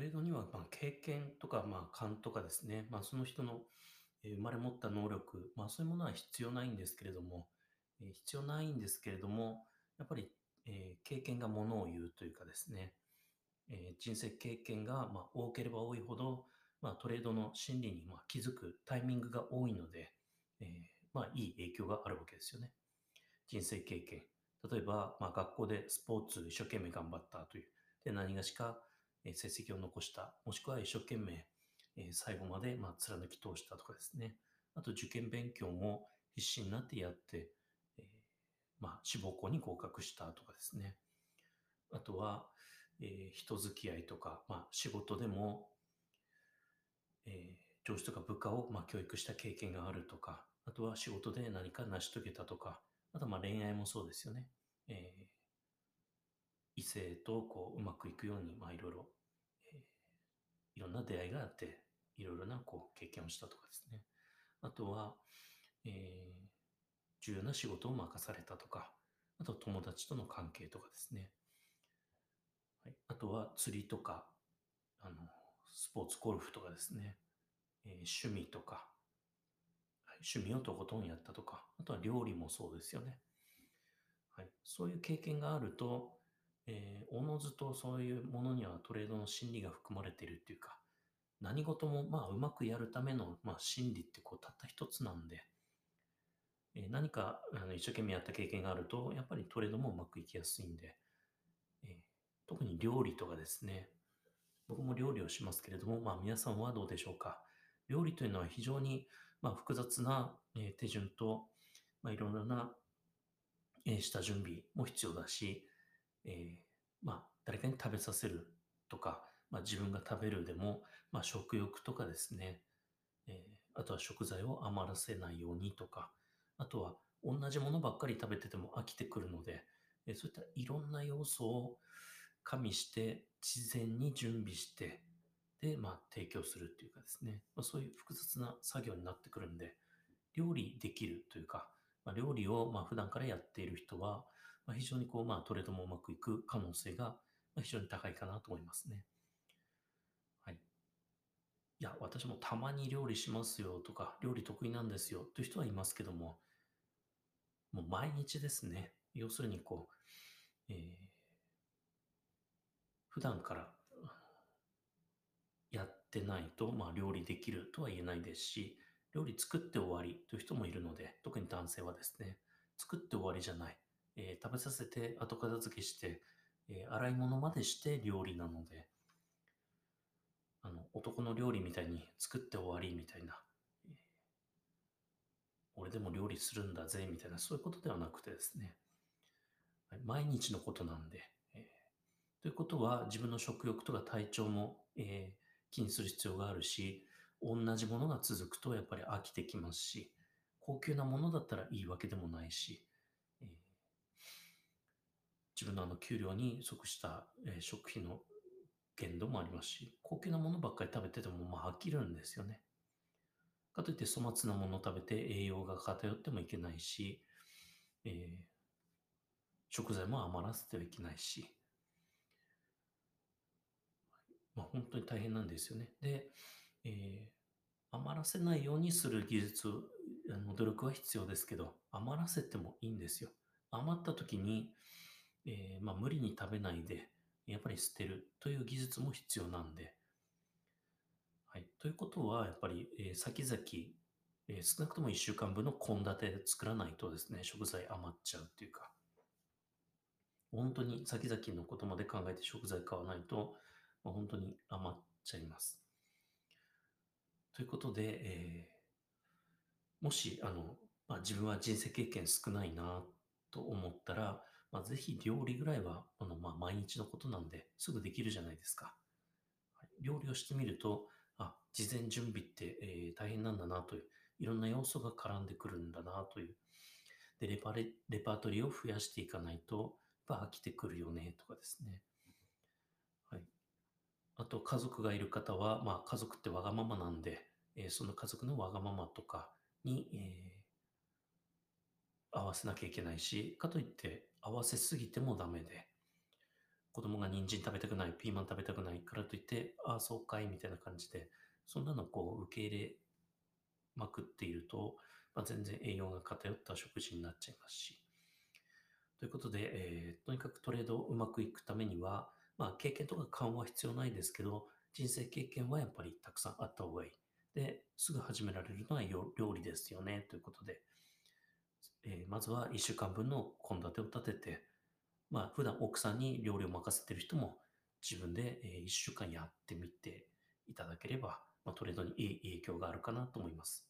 レードには、まあ、経験とか、まあ、勘とかですね、まあ、その人の生まれ持った能力、まあ、そういうものは必要ないんですけれども、え必要ないんですけれども、やっぱり、えー経験がものを言うというかですね、えー人生経験が、ま、多ければ多いほど、まあ、トレードの心理に、ま、気づくタイミングが多いので、えーま、いい影響があるわけですよね。人生経験。例えば、ま、学校でスポーツ一生懸命頑張ったという。で、何がしか、え成績を残した。もしくは一生懸命、え最後まで、ま、貫き通したとかですね。あと、受験勉強も必死になってやって、まあ、志望校に合格したとかですね。あとは、え人付き合いとか、まあ、仕事でも、え上司とか部下を、ま、教育した経験があるとか、あとは仕事で何か成し遂げたとか、あとはまあ恋愛もそうですよね。異性とこううまくいくように、まあ、いろいろ、えーいろんな出会いがあって、いろいろなこう経験をしたとかですね。あとは、えー重要な仕事を任されたとか、あと友達との関係とかですね。はい、あとは釣りとか、あの、スポーツ、ゴルフとかですね。えー趣味とか、はい趣味をとことんやったとか、あとは料理もそうですよね。はい、そういう経験があると、えおのずとそういうものにはトレードの心理が含まれているっていうか、何事もまあうまくやるための、まあ、心理ってこうたった一つなんで、えー何かあの一生懸命やった経験があると、やっぱりトレードもうまくいきやすいんで、えー特に料理とかですね、僕も料理をしますけれども、まあ皆さんはどうでしょうか。料理というのは非常に、まあ、複雑な、え手順と、まあ、いろいろな、え下準備も必要だし、えーまあ、誰かに食べさせるとか、まあ、自分が食べるでも、まあ、食欲とかですね、えーあとは食材を余らせないようにとか、あとは同じものばっかり食べてても飽きてくるので、えーそういったいろんな要素を加味して、事前に準備して、で、まあ、提供するっていうかですね、まあ、そういう複雑な作業になってくるんで、料理できるというか、まあ、料理をまあ普段からやっている人は、まあ、非常にこう、まあ、トレードもうまくいく可能性がまあ非常に高いかなと思いますね。はい。いや、私もたまに料理しますよとか、料理得意なんですよという人はいますけども、もう毎日ですね。要するにこう、えー普段からやってないと、まあ、料理できるとは言えないですし、料理作って終わりという人もいるので、特に男性はですね、作って終わりじゃない。えー食べさせて後片付けして、えー洗い物までして料理なので、あの、男の料理みたいに作って終わりみたいな、えー俺でも料理するんだぜみたいな、そういうことではなくてですね、毎日のことなんで、えー。ということは自分の食欲とか体調も、えー気にする必要があるし、同じものが続くとやっぱり飽きてきますし、高級なものだったらいいわけでもないし、自分のあの給料に即した、え食費の限度もありますし、高級なものばっかり食べててもまあ飽きるんですよね。かといって粗末なものを食べて栄養が偏ってもいけないし、えー食材も余らせてはいけないし、まあ、本当に大変なんですよね。で、えー余らせないようにする技術、の努力は必要ですけど、余らせてもいいんですよ。余った時に、えーまあ、無理に食べないで、やっぱり捨てるという技術も必要なんで、はい。ということは、やっぱり、えー先々、えー少なくとも1週間分の献立作らないとですね、食材余っちゃうっていうか、本当に先々のことまで考えて食材買わないと、まあ、本当に余っちゃいます。ということで、えーもし、あの、まあ、自分は人生経験少ないなと思ったら、まあ、ぜひ料理ぐらいは、あの、まあ、毎日のことなんで、すぐできるじゃないですか。料理をしてみると、あ、事前準備って、えー大変なんだなという、いろんな要素が絡んでくるんだなという。で、レパレ、レパートリーを増やしていかないと、やっぱ飽きてくるよね、とかですね。はい。あと、家族がいる方は、まあ、家族ってわがままなんで、えーその家族のわがままとかに、えー合わせなきゃいけないし、かといって合わせすぎてもダメで、子供が人参食べたくない、ピーマン食べたくないからといって、ああ、そうかい、みたいな感じで、そんなのこう受け入れまくっていると、まあ、全然栄養が偏った食事になっちゃいますし。ということで、えー、とにかくトレードをうまくいくためには、まあ、経験とか勘は必要ないですけど、人生経験はやっぱりたくさんあった方がいい。で、すぐ始められるのは料理ですよね、ということで、えー、まずは1週間分の献立を立てて、まあ、普段奥さんに料理を任せてる人も自分で、1週間やってみていただければ、まあ、トレードにいい影響があるかなと思います。